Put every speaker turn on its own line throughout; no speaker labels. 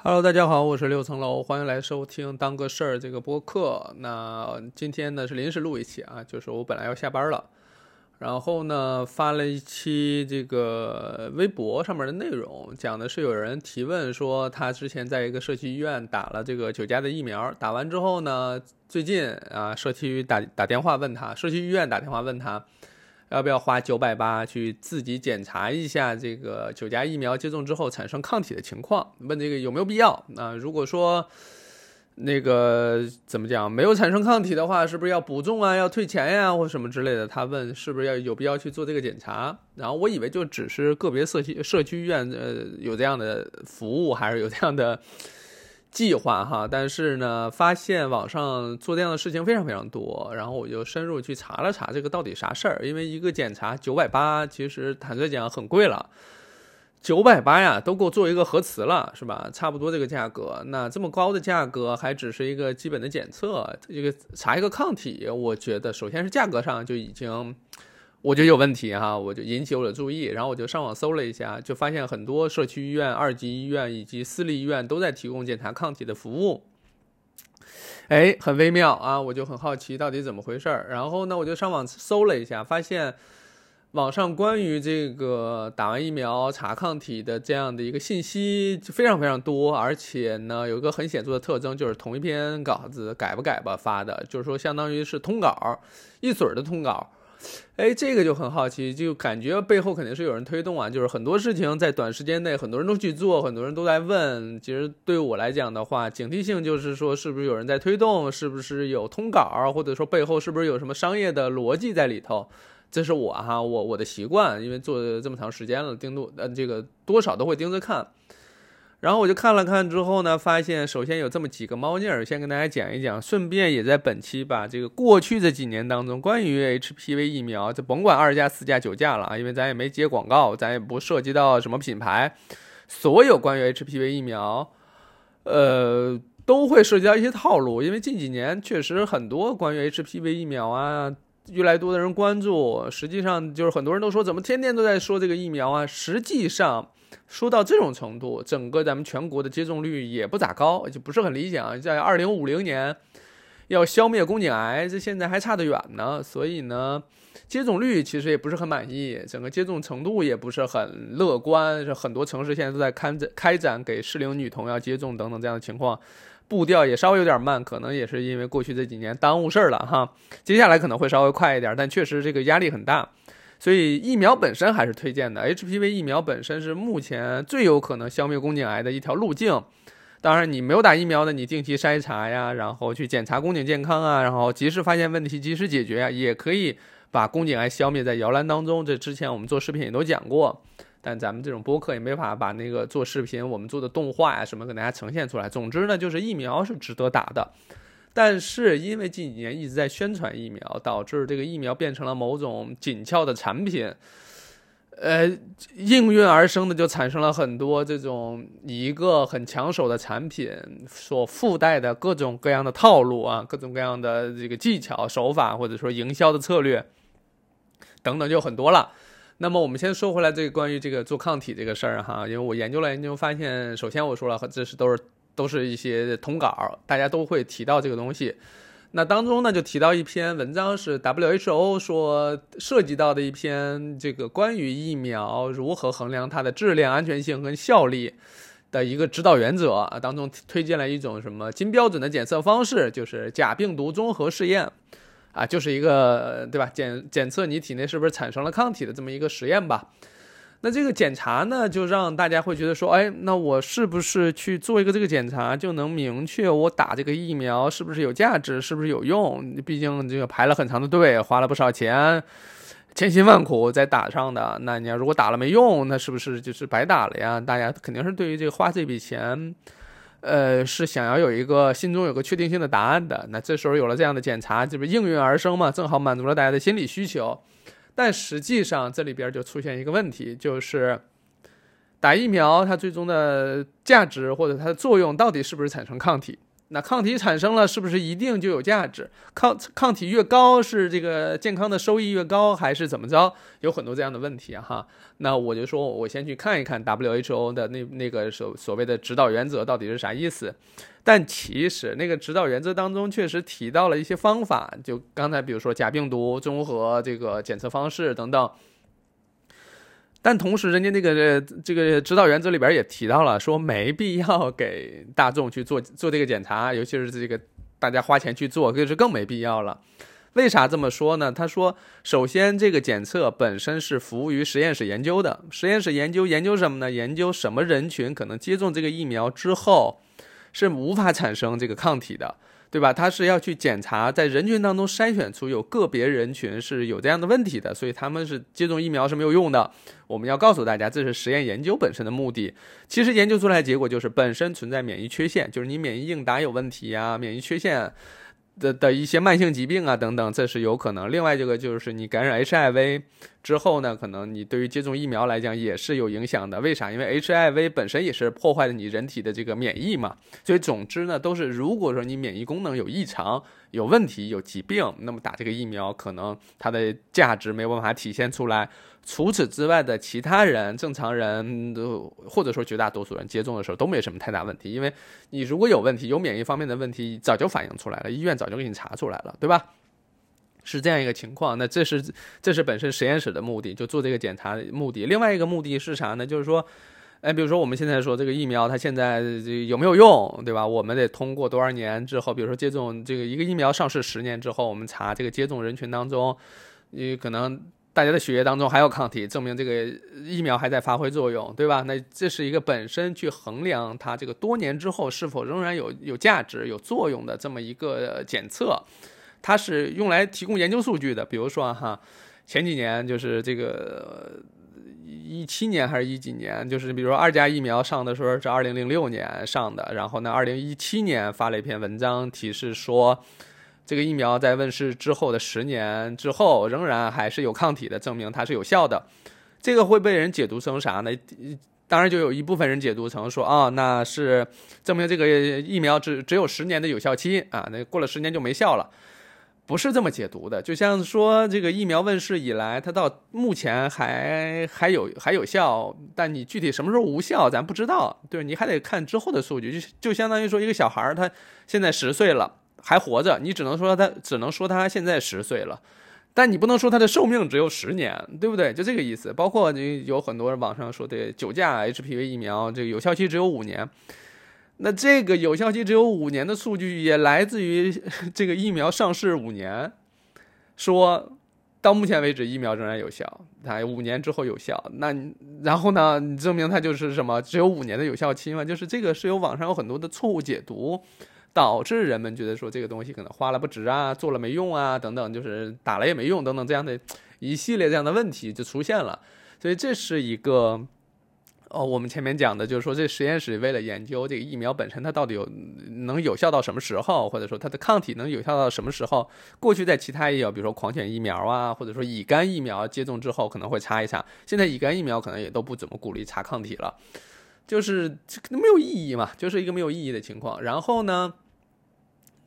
Hello，大家好，我是六层楼，欢迎来收听当个事儿这个播客。那今天呢是临时录一期啊，就是我本来要下班了，然后呢发了一期这个微博上面的内容，讲的是有人提问说他之前在一个社区医院打了这个九价的疫苗，打完之后呢，最近啊社区打打电话问他，社区医院打电话问他。要不要花九百八去自己检查一下这个九价疫苗接种之后产生抗体的情况？问这个有没有必要？那如果说那个怎么讲没有产生抗体的话，是不是要补种啊？要退钱呀，或什么之类的？他问是不是要有必要去做这个检查？然后我以为就只是个别社区社区医院呃有这样的服务，还是有这样的。计划哈，但是呢，发现网上做这样的事情非常非常多，然后我就深入去查了查这个到底啥事儿。因为一个检查九百八，其实坦率讲很贵了，九百八呀都够做一个核磁了，是吧？差不多这个价格，那这么高的价格还只是一个基本的检测，这个查一个抗体，我觉得首先是价格上就已经。我觉得有问题哈，我就引起我的注意，然后我就上网搜了一下，就发现很多社区医院、二级医院以及私立医院都在提供检查抗体的服务。哎，很微妙啊，我就很好奇到底怎么回事儿。然后呢，我就上网搜了一下，发现网上关于这个打完疫苗查抗体的这样的一个信息就非常非常多，而且呢，有一个很显著的特征，就是同一篇稿子改不改吧发的，就是说相当于是通稿，一嘴儿的通稿。哎，这个就很好奇，就感觉背后肯定是有人推动啊，就是很多事情在短时间内很多人都去做，很多人都在问。其实对我来讲的话，警惕性就是说，是不是有人在推动，是不是有通稿，或者说背后是不是有什么商业的逻辑在里头？这是我哈，我我的习惯，因为做这么长时间了，盯多呃这个多少都会盯着看。然后我就看了看之后呢，发现首先有这么几个猫腻儿，先跟大家讲一讲，顺便也在本期把这个过去这几年当中关于 HPV 疫苗，就甭管二价、四价、九价了啊，因为咱也没接广告，咱也不涉及到什么品牌，所有关于 HPV 疫苗，呃，都会涉及到一些套路，因为近几年确实很多关于 HPV 疫苗啊，越来越多的人关注，实际上就是很多人都说怎么天天都在说这个疫苗啊，实际上。说到这种程度，整个咱们全国的接种率也不咋高，就不是很理想。在二零五零年要消灭宫颈癌，这现在还差得远呢。所以呢，接种率其实也不是很满意，整个接种程度也不是很乐观。是很多城市现在都在开展开展给适龄女童要接种等等这样的情况，步调也稍微有点慢，可能也是因为过去这几年耽误事儿了哈。接下来可能会稍微快一点，但确实这个压力很大。所以疫苗本身还是推荐的，HPV 疫苗本身是目前最有可能消灭宫颈癌的一条路径。当然，你没有打疫苗的，你定期筛查呀，然后去检查宫颈健康啊，然后及时发现问题，及时解决啊，也可以把宫颈癌消灭在摇篮当中。这之前我们做视频也都讲过，但咱们这种播客也没法把那个做视频我们做的动画呀什么给大家呈现出来。总之呢，就是疫苗是值得打的。但是因为近几年一直在宣传疫苗，导致这个疫苗变成了某种紧俏的产品，呃，应运而生的就产生了很多这种一个很抢手的产品所附带的各种各样的套路啊，各种各样的这个技巧手法，或者说营销的策略等等就很多了。那么我们先说回来这个关于这个做抗体这个事儿哈，因为我研究了研究发现，首先我说了，这是都是。都是一些通稿，大家都会提到这个东西。那当中呢，就提到一篇文章，是 WHO 说涉及到的一篇这个关于疫苗如何衡量它的质量、安全性跟效力的一个指导原则啊。当中推荐了一种什么金标准的检测方式，就是假病毒综合试验啊，就是一个对吧？检检测你体内是不是产生了抗体的这么一个实验吧。那这个检查呢，就让大家会觉得说，哎，那我是不是去做一个这个检查，就能明确我打这个疫苗是不是有价值，是不是有用？毕竟这个排了很长的队，花了不少钱，千辛万苦才打上的。那你要如果打了没用，那是不是就是白打了呀？大家肯定是对于这个花这笔钱，呃，是想要有一个心中有个确定性的答案的。那这时候有了这样的检查，这不应运而生嘛？正好满足了大家的心理需求。但实际上，这里边就出现一个问题，就是打疫苗它最终的价值或者它的作用到底是不是产生抗体？那抗体产生了，是不是一定就有价值？抗抗体越高，是这个健康的收益越高，还是怎么着？有很多这样的问题哈。那我就说，我先去看一看 WHO 的那那个所所谓的指导原则到底是啥意思。但其实那个指导原则当中确实提到了一些方法，就刚才比如说假病毒综合这个检测方式等等。但同时，人家那个这个指导原则里边也提到了，说没必要给大众去做做这个检查，尤其是这个大家花钱去做，就是更没必要了。为啥这么说呢？他说，首先这个检测本身是服务于实验室研究的，实验室研究研究什么呢？研究什么人群可能接种这个疫苗之后是无法产生这个抗体的。对吧？他是要去检查，在人群当中筛选出有个别人群是有这样的问题的，所以他们是接种疫苗是没有用的。我们要告诉大家，这是实验研究本身的目的。其实研究出来的结果就是本身存在免疫缺陷，就是你免疫应答有问题呀，免疫缺陷。的的一些慢性疾病啊等等，这是有可能。另外这个就是你感染 HIV 之后呢，可能你对于接种疫苗来讲也是有影响的。为啥？因为 HIV 本身也是破坏了你人体的这个免疫嘛。所以总之呢，都是如果说你免疫功能有异常、有问题、有疾病，那么打这个疫苗可能它的价值没有办法体现出来。除此之外的其他人，正常人都或者说绝大多数人接种的时候都没什么太大问题，因为你如果有问题，有免疫方面的问题，早就反映出来了，医院早就给你查出来了，对吧？是这样一个情况。那这是这是本身实验室的目的，就做这个检查的目的。另外一个目的是啥呢？就是说，哎，比如说我们现在说这个疫苗，它现在有没有用，对吧？我们得通过多少年之后，比如说接种这个一个疫苗上市十年之后，我们查这个接种人群当中，你可能。大家的血液当中还有抗体，证明这个疫苗还在发挥作用，对吧？那这是一个本身去衡量它这个多年之后是否仍然有有价值、有作用的这么一个检测，它是用来提供研究数据的。比如说哈，前几年就是这个一七年还是一几年，就是比如说二价疫苗上的时候是二零零六年上的，然后呢，二零一七年发了一篇文章提示说。这个疫苗在问世之后的十年之后，仍然还是有抗体的，证明它是有效的。这个会被人解读成啥呢？当然，就有一部分人解读成说，啊，那是证明这个疫苗只只有十年的有效期啊，那过了十年就没效了。不是这么解读的。就像说，这个疫苗问世以来，它到目前还还有还有效，但你具体什么时候无效，咱不知道。对，你还得看之后的数据。就就相当于说，一个小孩儿他现在十岁了。还活着，你只能说他，只能说他现在十岁了，但你不能说他的寿命只有十年，对不对？就这个意思。包括你有很多网上说的九价 HPV 疫苗，这个有效期只有五年，那这个有效期只有五年的数据也来自于 这个疫苗上市五年，说到目前为止疫苗仍然有效，它五年之后有效。那然后呢？你证明它就是什么？只有五年的有效期吗？就是这个是有网上有很多的错误解读。导致人们觉得说这个东西可能花了不值啊，做了没用啊，等等，就是打了也没用等等这样的一系列这样的问题就出现了。所以这是一个，哦，我们前面讲的就是说这实验室为了研究这个疫苗本身它到底有能有效到什么时候，或者说它的抗体能有效到什么时候。过去在其他也有，比如说狂犬疫苗啊，或者说乙肝疫苗接种之后可能会查一查，现在乙肝疫苗可能也都不怎么鼓励查抗体了，就是这没有意义嘛，就是一个没有意义的情况。然后呢？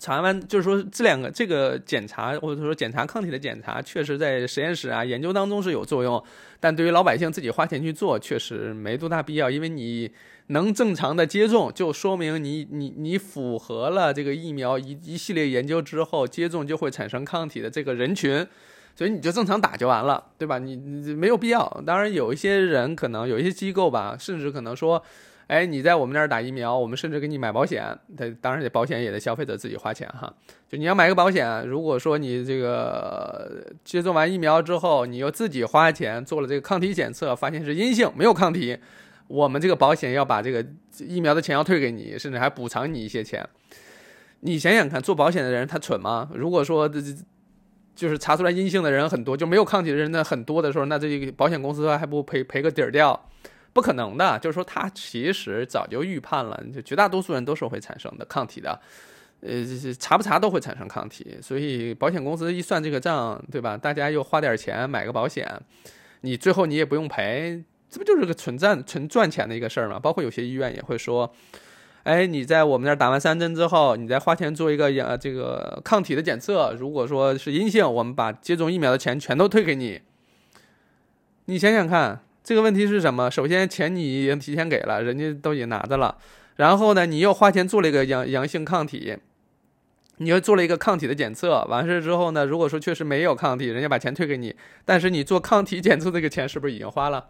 查完就是说这两个这个检查或者说检查抗体的检查，确实在实验室啊研究当中是有作用，但对于老百姓自己花钱去做，确实没多大必要。因为你能正常的接种，就说明你你你符合了这个疫苗一一系列研究之后接种就会产生抗体的这个人群，所以你就正常打就完了，对吧？你你没有必要。当然有一些人可能有一些机构吧，甚至可能说。哎，你在我们那儿打疫苗，我们甚至给你买保险。他当然，这保险也得消费者自己花钱哈。就你要买个保险，如果说你这个接种完疫苗之后，你又自己花钱做了这个抗体检测，发现是阴性，没有抗体，我们这个保险要把这个疫苗的钱要退给你，甚至还补偿你一些钱。你想想看，做保险的人他蠢吗？如果说这这就是查出来阴性的人很多，就没有抗体的人呢很多的时候，那这个保险公司还不赔赔个底儿掉？不可能的，就是说他其实早就预判了，就绝大多数人都是会产生的抗体的，呃，查不查都会产生抗体，所以保险公司一算这个账，对吧？大家又花点钱买个保险，你最后你也不用赔，这不就是个纯赚纯赚钱的一个事儿吗？包括有些医院也会说，哎，你在我们那儿打完三针之后，你再花钱做一个呃这个抗体的检测，如果说是阴性，我们把接种疫苗的钱全都退给你。你想想看，这个问题是什么？首先钱你已经提前给了，人家都已经拿着了，然后呢，你又花钱做了一个阳阳性抗体，你又做了一个抗体的检测，完事之后呢，如果说确实没有抗体，人家把钱退给你，但是你做抗体检测这个钱是不是已经花了？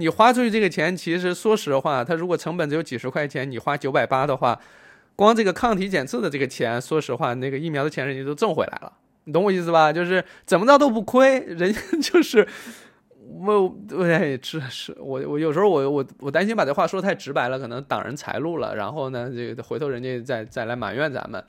你花出去这个钱，其实说实话，它如果成本只有几十块钱，你花九百八的话，光这个抗体检测的这个钱，说实话，那个疫苗的钱人家都挣回来了，你懂我意思吧？就是怎么着都不亏，人家就 是我，哎，这是，我我有时候我我我担心把这话说太直白了，可能挡人财路了，然后呢，这个回头人家再再来埋怨咱们。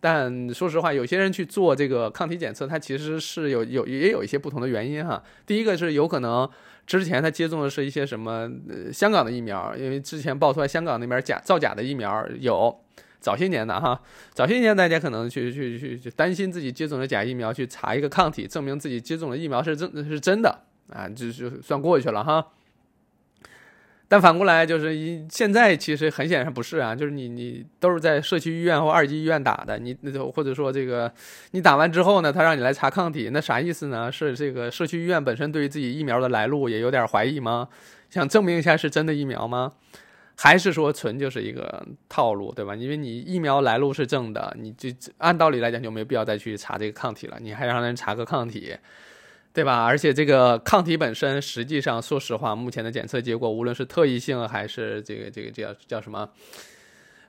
但说实话，有些人去做这个抗体检测，它其实是有有也有一些不同的原因哈。第一个是有可能。之前他接种的是一些什么呃香港的疫苗，因为之前爆出来香港那边假造假的疫苗有，早些年的哈，早些年大家可能去去去去担心自己接种的假疫苗，去查一个抗体，证明自己接种的疫苗是真是真的啊，就就算过去了哈。但反过来就是现在其实很显然不是啊，就是你你都是在社区医院或二级医院打的，你那就或者说这个你打完之后呢，他让你来查抗体，那啥意思呢？是这个社区医院本身对于自己疫苗的来路也有点怀疑吗？想证明一下是真的疫苗吗？还是说纯就是一个套路，对吧？因为你疫苗来路是正的，你就按道理来讲就没必要再去查这个抗体了，你还让人查个抗体？对吧？而且这个抗体本身，实际上说实话，目前的检测结果，无论是特异性还是这个这个叫叫什么，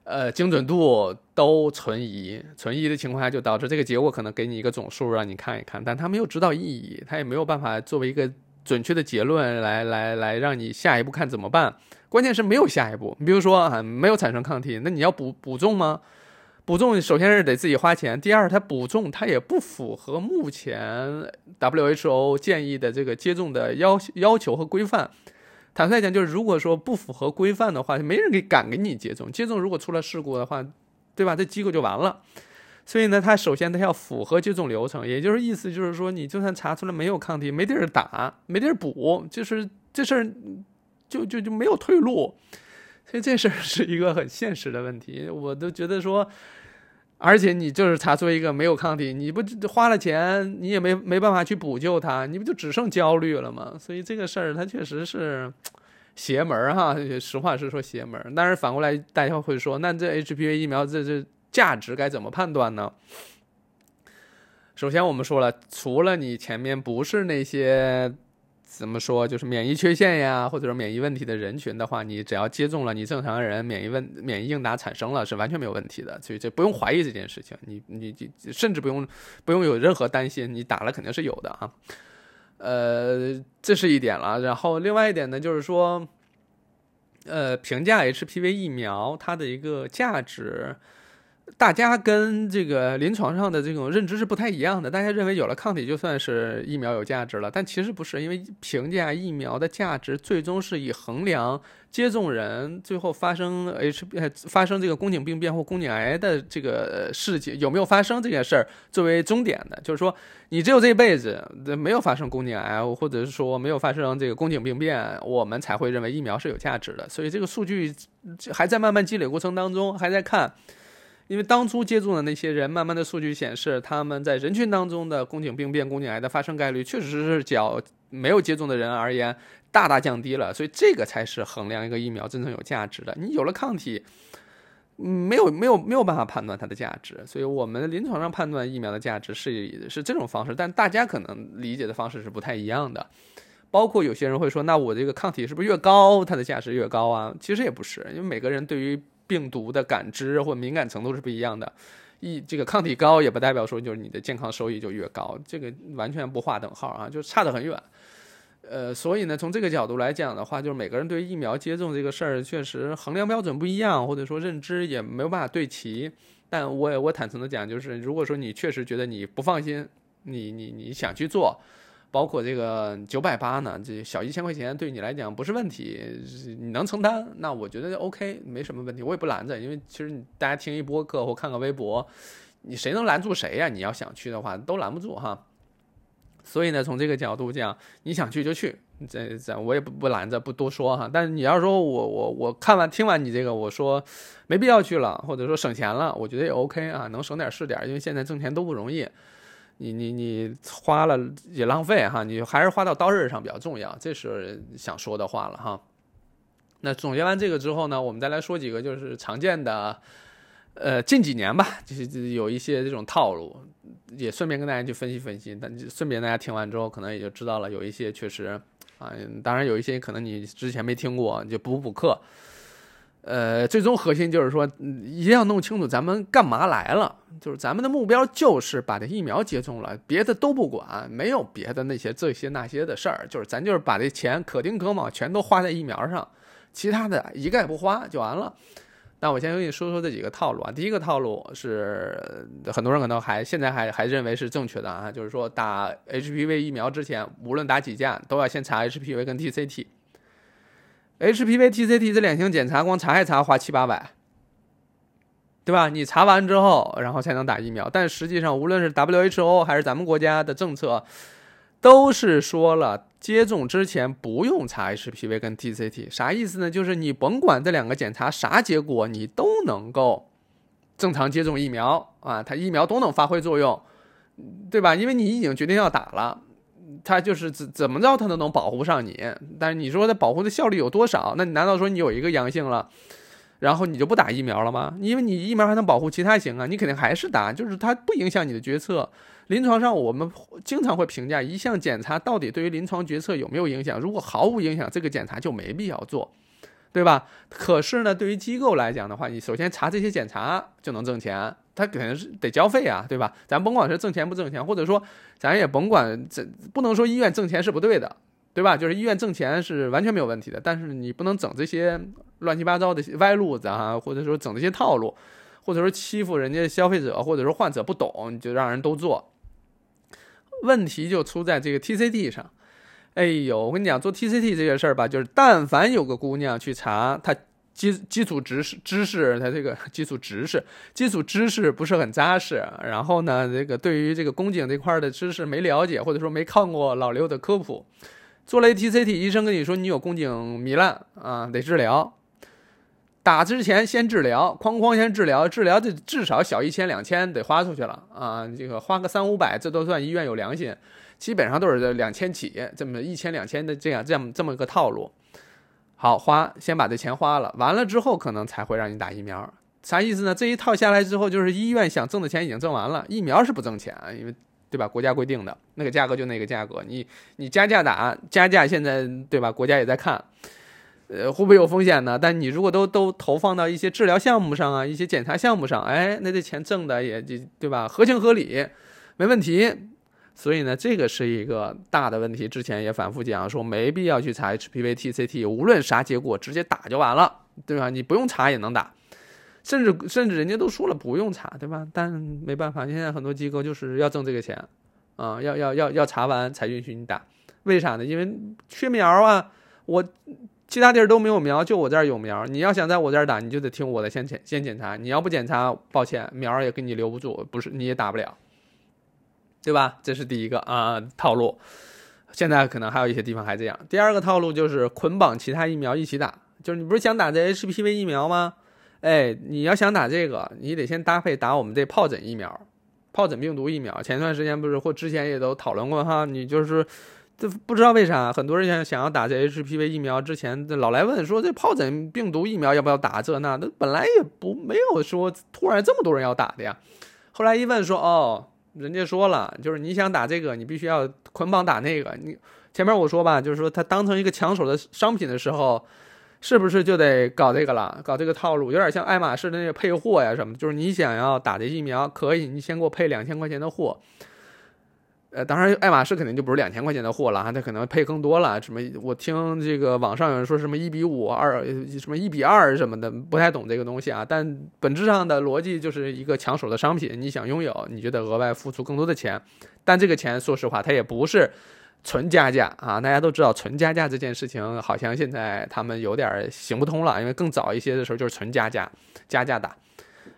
呃，精准度都存疑。存疑的情况下，就导致这个结果可能给你一个总数让你看一看，但它没有指导意义，它也没有办法作为一个准确的结论来来来让你下一步看怎么办。关键是没有下一步。你比如说啊，没有产生抗体，那你要补补种吗？补种首先是得自己花钱，第二，它补种它也不符合目前 WHO 建议的这个接种的要要求和规范。坦率讲，就是如果说不符合规范的话，没人给敢给你接种。接种如果出了事故的话，对吧？这机构就完了。所以呢，它首先它要符合接种流程，也就是意思就是说，你就算查出来没有抗体，没地儿打，没地儿补，就是这事儿就就就没有退路。所以这事儿是一个很现实的问题，我都觉得说，而且你就是查出一个没有抗体，你不花了钱，你也没没办法去补救它，你不就只剩焦虑了吗？所以这个事儿它确实是邪门儿哈，实话实说邪门。但是反过来，大家会说，那这 HPV 疫苗这这价值该怎么判断呢？首先我们说了，除了你前面不是那些。怎么说？就是免疫缺陷呀，或者说免疫问题的人群的话，你只要接种了，你正常人免疫问免疫应答产生了，是完全没有问题的。所以这不用怀疑这件事情，你你甚至不用不用有任何担心，你打了肯定是有的啊。呃，这是一点了。然后另外一点呢，就是说，呃，评价 HPV 疫苗它的一个价值。大家跟这个临床上的这种认知是不太一样的。大家认为有了抗体就算是疫苗有价值了，但其实不是，因为评价疫苗的价值最终是以衡量接种人最后发生 H 发生这个宫颈病变或宫颈癌的这个事情有没有发生这件事儿作为终点的。就是说，你只有这一辈子没有发生宫颈癌，或者是说没有发生这个宫颈病变，我们才会认为疫苗是有价值的。所以这个数据还在慢慢积累过程当中，还在看。因为当初接种的那些人，慢慢的数据显示，他们在人群当中的宫颈病变、宫颈癌的发生概率，确实是较没有接种的人而言大大降低了。所以这个才是衡量一个疫苗真正有价值的。你有了抗体，没有没有没有办法判断它的价值。所以我们临床上判断疫苗的价值是是这种方式，但大家可能理解的方式是不太一样的。包括有些人会说，那我这个抗体是不是越高，它的价值越高啊？其实也不是，因为每个人对于病毒的感知或敏感程度是不一样的，一这个抗体高也不代表说就是你的健康收益就越高，这个完全不划等号啊，就差得很远。呃，所以呢，从这个角度来讲的话，就是每个人对疫苗接种这个事儿确实衡量标准不一样，或者说认知也没有办法对齐。但我我坦诚的讲，就是如果说你确实觉得你不放心，你你你想去做。包括这个九百八呢，这小一千块钱对你来讲不是问题，你能承担，那我觉得 OK，没什么问题，我也不拦着，因为其实大家听一播客或看个微博，你谁能拦住谁呀？你要想去的话，都拦不住哈。所以呢，从这个角度讲，你想去就去，这这我也不不拦着不多说哈。但是你要说我我我看完听完你这个，我说没必要去了，或者说省钱了，我觉得也 OK 啊，能省点是点，因为现在挣钱都不容易。你你你花了也浪费哈，你还是花到刀刃上比较重要，这是想说的话了哈。那总结完这个之后呢，我们再来说几个就是常见的。呃，近几年吧，就是有一些这种套路，也顺便跟大家去分析分析。但顺便大家听完之后，可能也就知道了，有一些确实啊，当然有一些可能你之前没听过，就补补课。呃，最终核心就是说，一定要弄清楚咱们干嘛来了，就是咱们的目标就是把这疫苗接种了，别的都不管，没有别的那些这些那些的事儿，就是咱就是把这钱可丁可卯全都花在疫苗上，其他的一概不花就完了。那我先跟你说说这几个套路啊。第一个套路是很多人可能还现在还还认为是正确的啊，就是说打 HPV 疫苗之前，无论打几价，都要先查 HPV 跟 TCT。HPV、TCT 这两项检查，光查一查花七八百，对吧？你查完之后，然后才能打疫苗。但实际上，无论是 WHO 还是咱们国家的政策，都是说了。接种之前不用查 HPV 跟 TCT，啥意思呢？就是你甭管这两个检查啥结果，你都能够正常接种疫苗啊，它疫苗都能发挥作用，对吧？因为你已经决定要打了，他就是怎怎么着他都能保护上你。但是你说他保护的效率有多少？那你难道说你有一个阳性了，然后你就不打疫苗了吗？因为你疫苗还能保护其他型啊，你肯定还是打，就是它不影响你的决策。临床上，我们经常会评价一项检查到底对于临床决策有没有影响。如果毫无影响，这个检查就没必要做，对吧？可是呢，对于机构来讲的话，你首先查这些检查就能挣钱，他肯定是得交费啊，对吧？咱甭管是挣钱不挣钱，或者说咱也甭管这不能说医院挣钱是不对的，对吧？就是医院挣钱是完全没有问题的，但是你不能整这些乱七八糟的歪路子啊，或者说整这些套路，或者说欺负人家消费者，或者说患者不懂，你就让人都做。问题就出在这个 TCD 上，哎呦，我跟你讲，做 TCT 这件事儿吧，就是但凡有个姑娘去查，她基基础知识知识，她这个 基础知识基础知识不是很扎实，然后呢，这个对于这个宫颈这块的知识没了解，或者说没看过老刘的科普，做了 TCT，医生跟你说你有宫颈糜烂啊，得治疗。打之前先治疗，哐哐先治疗，治疗这至少小一千两千得花出去了啊！这个花个三五百，这都算医院有良心，基本上都是这两千起，这么一千两千的这样这样这么个套路。好花，先把这钱花了，完了之后可能才会让你打疫苗。啥意思呢？这一套下来之后，就是医院想挣的钱已经挣完了，疫苗是不挣钱，因为对吧？国家规定的那个价格就那个价格，你你加价打加价，现在对吧？国家也在看。呃，会不会有风险呢？但你如果都都投放到一些治疗项目上啊，一些检查项目上，哎，那这钱挣的也就对吧？合情合理，没问题。所以呢，这个是一个大的问题。之前也反复讲说，没必要去查 HPV、TCT，无论啥结果，直接打就完了，对吧？你不用查也能打，甚至甚至人家都说了不用查，对吧？但没办法，现在很多机构就是要挣这个钱啊，要要要要查完才允许你打。为啥呢？因为缺苗啊，我。其他地儿都没有苗，就我这儿有苗。你要想在我这儿打，你就得听我的先检先检查。你要不检查，抱歉，苗也给你留不住，不是你也打不了，对吧？这是第一个啊套路。现在可能还有一些地方还这样。第二个套路就是捆绑其他疫苗一起打，就是你不是想打这 HPV 疫苗吗？哎，你要想打这个，你得先搭配打我们这疱疹疫苗，疱疹病毒疫苗。前段时间不是或之前也都讨论过哈，你就是。这不知道为啥，很多人想想要打这 HPV 疫苗之前，这老来问说这疱疹病毒疫苗要不要打？这那那本来也不没有说突然这么多人要打的呀。后来一问说哦，人家说了，就是你想打这个，你必须要捆绑打那个。你前面我说吧，就是说他当成一个抢手的商品的时候，是不是就得搞这个了？搞这个套路，有点像爱马仕的那个配货呀什么？就是你想要打这疫苗，可以，你先给我配两千块钱的货。呃，当然，爱马仕肯定就不是两千块钱的货了哈，它可能配更多了。什么？我听这个网上有人说什么一比五二，什么一比二什么的，不太懂这个东西啊。但本质上的逻辑就是一个抢手的商品，你想拥有，你就得额外付出更多的钱。但这个钱，说实话，它也不是纯加价啊。大家都知道，纯加价这件事情，好像现在他们有点行不通了，因为更早一些的时候就是纯加价，加价打。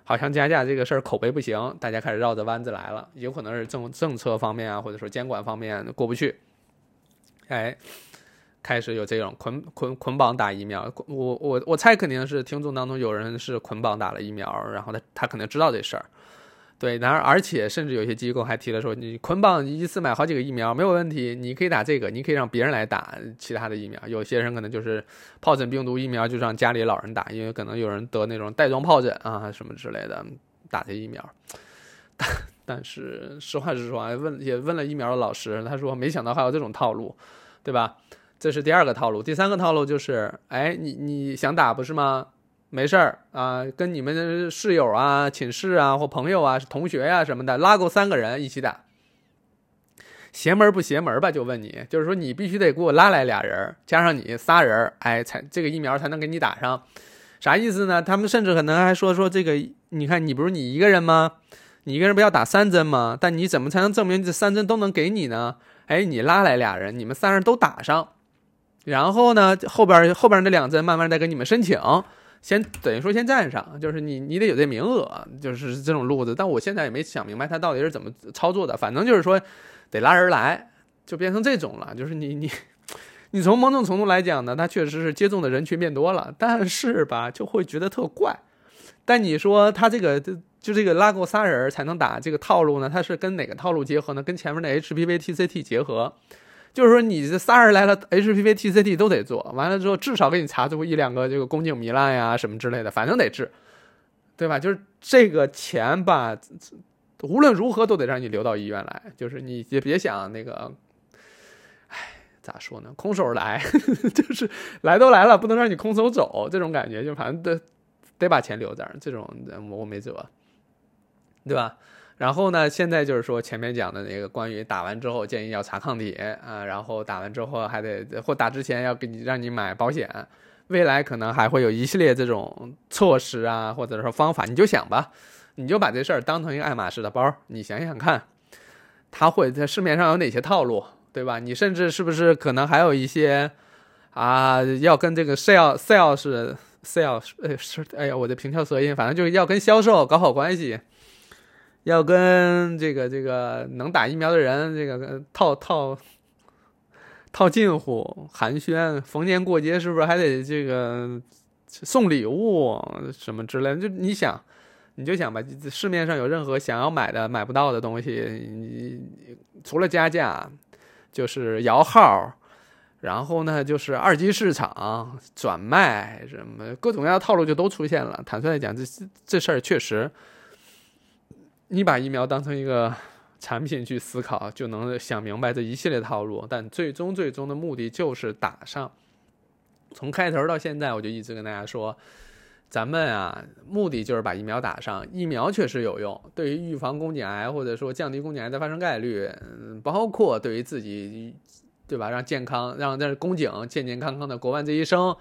好像加价这个事儿口碑不行，大家开始绕着弯子来了，有可能是政政策方面啊，或者说监管方面过不去，哎，开始有这种捆捆捆绑打疫苗。我我我猜肯定是听众当中有人是捆绑打了疫苗，然后他他肯定知道这事儿。对，然而而且甚至有些机构还提了说，你捆绑一次买好几个疫苗没有问题，你可以打这个，你可以让别人来打其他的疫苗。有些人可能就是疱疹病毒疫苗就让家里老人打，因为可能有人得那种带状疱疹啊什么之类的，打这疫苗。但但是实话实说，问也问了疫苗的老师，他说没想到还有这种套路，对吧？这是第二个套路，第三个套路就是，哎，你你想打不是吗？没事儿啊，跟你们的室友啊、寝室啊或朋友啊、同学呀什么的，拉够三个人一起打。邪门不邪门吧？就问你，就是说你必须得给我拉来俩人，加上你仨人，哎，才这个疫苗才能给你打上。啥意思呢？他们甚至可能还说说这个，你看你不是你一个人吗？你一个人不要打三针吗？但你怎么才能证明这三针都能给你呢？哎，你拉来俩人，你们三人都打上，然后呢，后边后边那两针慢慢再给你们申请。先等于说先占上，就是你你得有这名额，就是这种路子。但我现在也没想明白他到底是怎么操作的。反正就是说得拉人来，就变成这种了。就是你你你从某种程度来讲呢，他确实是接种的人群变多了，但是吧就会觉得特怪。但你说他这个就就这个拉够仨人才能打这个套路呢？他是跟哪个套路结合呢？跟前面的 HPV TCT 结合。就是说，你这仨人来了，HPV、TCT 都得做，完了之后至少给你查出一两个这个宫颈糜烂呀什么之类的，反正得治，对吧？就是这个钱吧，无论如何都得让你留到医院来，就是你也别想那个，哎，咋说呢？空手来，就是来都来了，不能让你空手走，这种感觉就反正得得把钱留这儿，这种我没辙，对吧？然后呢？现在就是说前面讲的那个关于打完之后建议要查抗体啊，然后打完之后还得或打之前要给你让你买保险，未来可能还会有一系列这种措施啊，或者说方法，你就想吧，你就把这事儿当成一个爱马仕的包，你想想看，它会在市面上有哪些套路，对吧？你甚至是不是可能还有一些啊，要跟这个 sales sales sales 呃是哎呀，我的平翘舌音，反正就是要跟销售搞好关系。要跟这个这个能打疫苗的人，这个套套套近乎，寒暄，逢年过节是不是还得这个送礼物什么之类？就你想，你就想吧，市面上有任何想要买的买不到的东西，你除了加价，就是摇号，然后呢就是二级市场转卖，什么各种各样的套路就都出现了。坦率来讲，这这事儿确实。你把疫苗当成一个产品去思考，就能想明白这一系列套路。但最终最终的目的就是打上。从开头到现在，我就一直跟大家说，咱们啊，目的就是把疫苗打上。疫苗确实有用，对于预防宫颈癌或者说降低宫颈癌的发生概率，包括对于自己，对吧？让健康让这宫颈健健康康的过完这一生，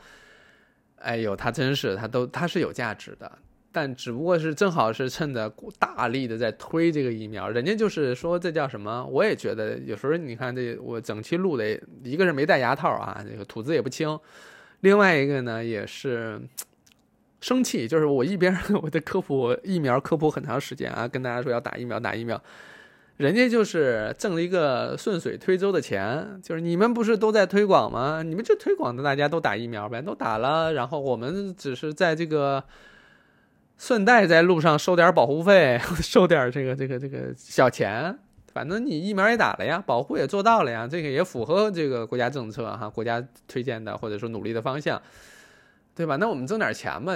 哎呦，它真是它都它是有价值的。但只不过是正好是趁着大力的在推这个疫苗，人家就是说这叫什么？我也觉得有时候你看这我整期录的，一个是没戴牙套啊，这个吐字也不清，另外一个呢也是生气，就是我一边 我在科普疫苗科普很长时间啊，跟大家说要打疫苗打疫苗，人家就是挣了一个顺水推舟的钱，就是你们不是都在推广吗？你们就推广的大家都打疫苗呗，都打了，然后我们只是在这个。顺带在路上收点保护费，收点这个这个这个小钱，反正你疫苗也打了呀，保护也做到了呀，这个也符合这个国家政策哈，国家推荐的或者说努力的方向，对吧？那我们挣点钱嘛，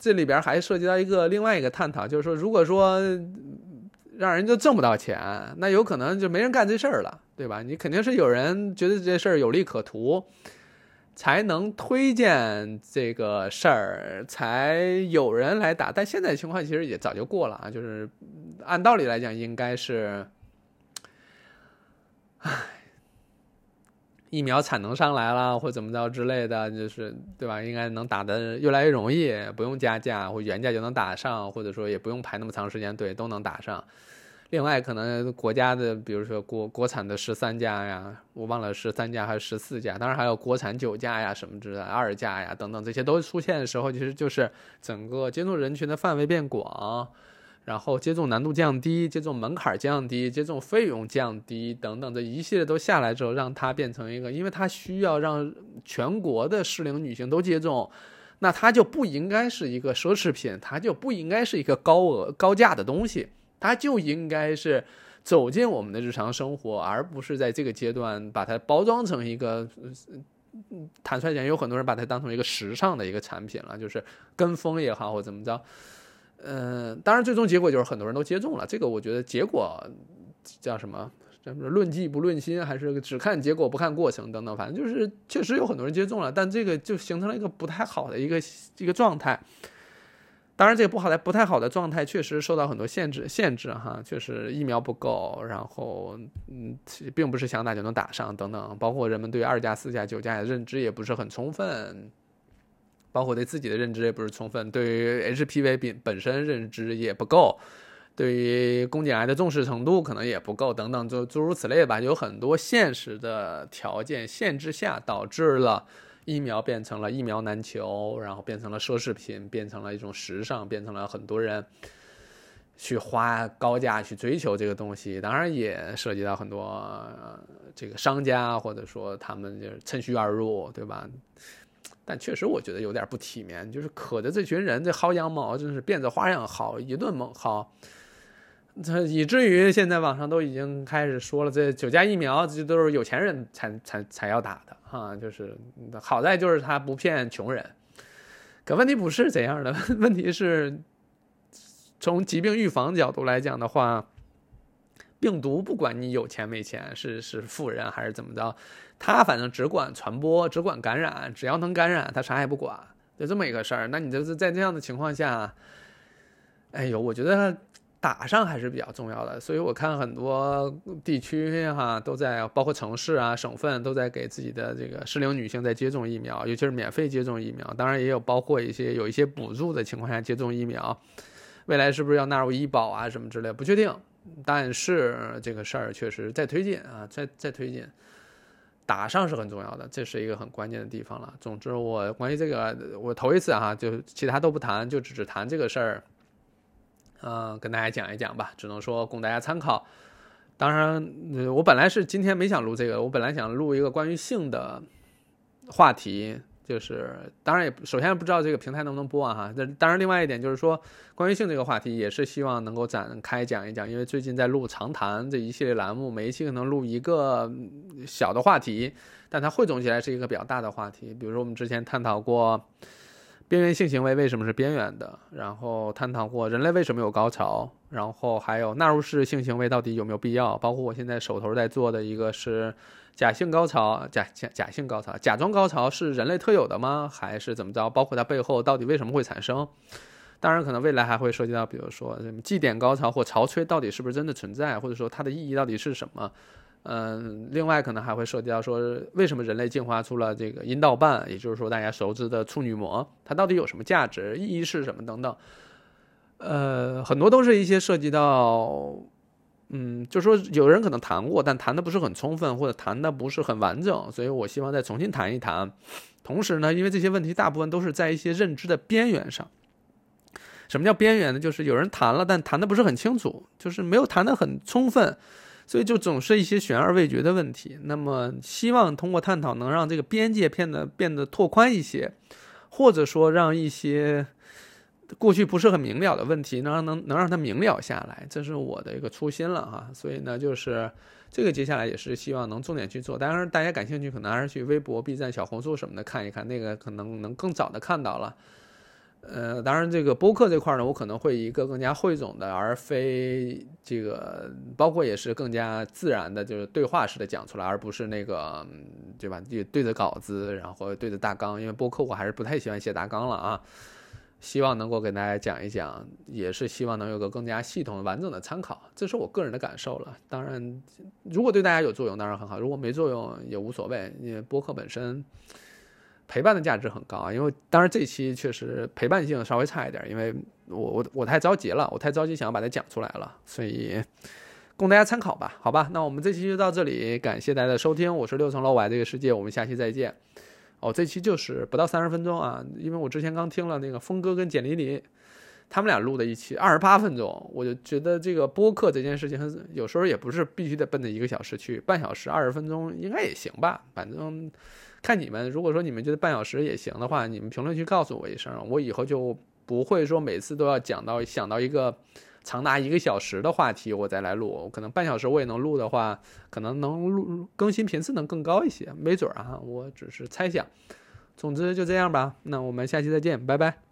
这里边还涉及到一个另外一个探讨，就是说，如果说让人就挣不到钱，那有可能就没人干这事儿了，对吧？你肯定是有人觉得这事儿有利可图。才能推荐这个事儿，才有人来打。但现在情况其实也早就过了啊，就是按道理来讲，应该是，唉，疫苗产能上来了，或怎么着之类的，就是对吧？应该能打的越来越容易，不用加价或原价就能打上，或者说也不用排那么长时间队，都能打上。另外，可能国家的，比如说国国产的十三家呀，我忘了十三家还是十四家，当然还有国产九家呀，什么之类的二价呀等等，这些都出现的时候，其实就是整个接种人群的范围变广，然后接种难度降低，接种门槛降低，接种费用降低等等这一系列都下来之后，让它变成一个，因为它需要让全国的适龄女性都接种，那它就不应该是一个奢侈品，它就不应该是一个高额高价的东西。它就应该是走进我们的日常生活，而不是在这个阶段把它包装成一个，坦率讲，有很多人把它当成一个时尚的一个产品了，就是跟风也好或怎么着。嗯，当然最终结果就是很多人都接种了，这个我觉得结果叫什么？什么论迹不论心，还是只看结果不看过程等等，反正就是确实有很多人接种了，但这个就形成了一个不太好的一个一个状态。当然，这个不好的、不太好的状态确实受到很多限制，限制哈，确实疫苗不够，然后嗯，并不是想打就能打上等等，包括人们对二价、四价、九价的认知也不是很充分，包括对自己的认知也不是充分，对于 HPV 本本身认知也不够，对于宫颈癌的重视程度可能也不够，等等，就诸如此类吧，有很多现实的条件限制下导致了。疫苗变成了疫苗难求，然后变成了奢侈品，变成了一种时尚，变成了很多人去花高价去追求这个东西。当然也涉及到很多这个商家，或者说他们就是趁虚而入，对吧？但确实我觉得有点不体面，就是可着这群人这薅羊毛，真是变着花样薅，一顿猛薅。这以至于现在网上都已经开始说了，这九价疫苗这都是有钱人才才才要打的哈，就是好在就是他不骗穷人。可问题不是这样的，问题是从疾病预防角度来讲的话，病毒不管你有钱没钱，是是富人还是怎么着，他反正只管传播，只管感染，只要能感染，他啥也不管，就这么一个事儿。那你就是在这样的情况下，哎呦，我觉得。打上还是比较重要的，所以我看很多地区哈都在，包括城市啊、省份都在给自己的这个适龄女性在接种疫苗，尤其是免费接种疫苗。当然也有包括一些有一些补助的情况下接种疫苗。未来是不是要纳入医保啊什么之类，不确定。但是这个事儿确实在推进啊，在在推进。打上是很重要的，这是一个很关键的地方了。总之，我关于这个我头一次哈，就其他都不谈，就只谈这个事儿。嗯，跟大家讲一讲吧，只能说供大家参考。当然，我本来是今天没想录这个，我本来想录一个关于性的话题，就是当然也首先不知道这个平台能不能播啊哈。那当然，另外一点就是说，关于性这个话题也是希望能够展开讲一讲，因为最近在录长谈这一系列栏目，每一期可能录一个小的话题，但它汇总起来是一个比较大的话题。比如说我们之前探讨过。边缘性行为为什么是边缘的？然后探讨过人类为什么有高潮，然后还有纳入式性行为到底有没有必要？包括我现在手头在做的一个是假性高潮，假假假性高潮，假装高潮是人类特有的吗？还是怎么着？包括它背后到底为什么会产生？当然，可能未来还会涉及到，比如说什么祭点高潮或潮吹到底是不是真的存在，或者说它的意义到底是什么？嗯，另外可能还会涉及到说，为什么人类进化出了这个阴道瓣，也就是说大家熟知的处女膜，它到底有什么价值、意义是什么等等。呃，很多都是一些涉及到，嗯，就说有人可能谈过，但谈的不是很充分，或者谈的不是很完整，所以我希望再重新谈一谈。同时呢，因为这些问题大部分都是在一些认知的边缘上。什么叫边缘呢？就是有人谈了，但谈的不是很清楚，就是没有谈的很充分。所以就总是一些悬而未决的问题。那么希望通过探讨，能让这个边界变得变得拓宽一些，或者说让一些过去不是很明了的问题，能让能能让它明了下来。这是我的一个初心了哈。所以呢，就是这个接下来也是希望能重点去做。当然，大家感兴趣，可能还是去微博、B 站、小红书什么的看一看，那个可能能更早的看到了。呃，当然，这个播客这块呢，我可能会一个更加汇总的，而非这个，包括也是更加自然的，就是对话式的讲出来，而不是那个，对吧？对对着稿子，然后对着大纲，因为播客我还是不太喜欢写大纲了啊。希望能够给大家讲一讲，也是希望能有个更加系统完整的参考，这是我个人的感受了。当然，如果对大家有作用，当然很好；如果没作用也无所谓，因为播客本身。陪伴的价值很高啊，因为当然这期确实陪伴性稍微差一点，因为我我我太着急了，我太着急想要把它讲出来了，所以供大家参考吧，好吧？那我们这期就到这里，感谢大家的收听，我是六层楼外这个世界，我们下期再见。哦，这期就是不到三十分钟啊，因为我之前刚听了那个峰哥跟简丽丽他们俩录的一期二十八分钟，我就觉得这个播客这件事情有时候也不是必须得奔着一个小时去，半小时二十分钟应该也行吧，反正看你们。如果说你们觉得半小时也行的话，你们评论区告诉我一声，我以后就不会说每次都要讲到想到一个长达一个小时的话题我再来录，可能半小时我也能录的话，可能能录更新频次能更高一些，没准儿啊，我只是猜想。总之就这样吧，那我们下期再见，拜拜。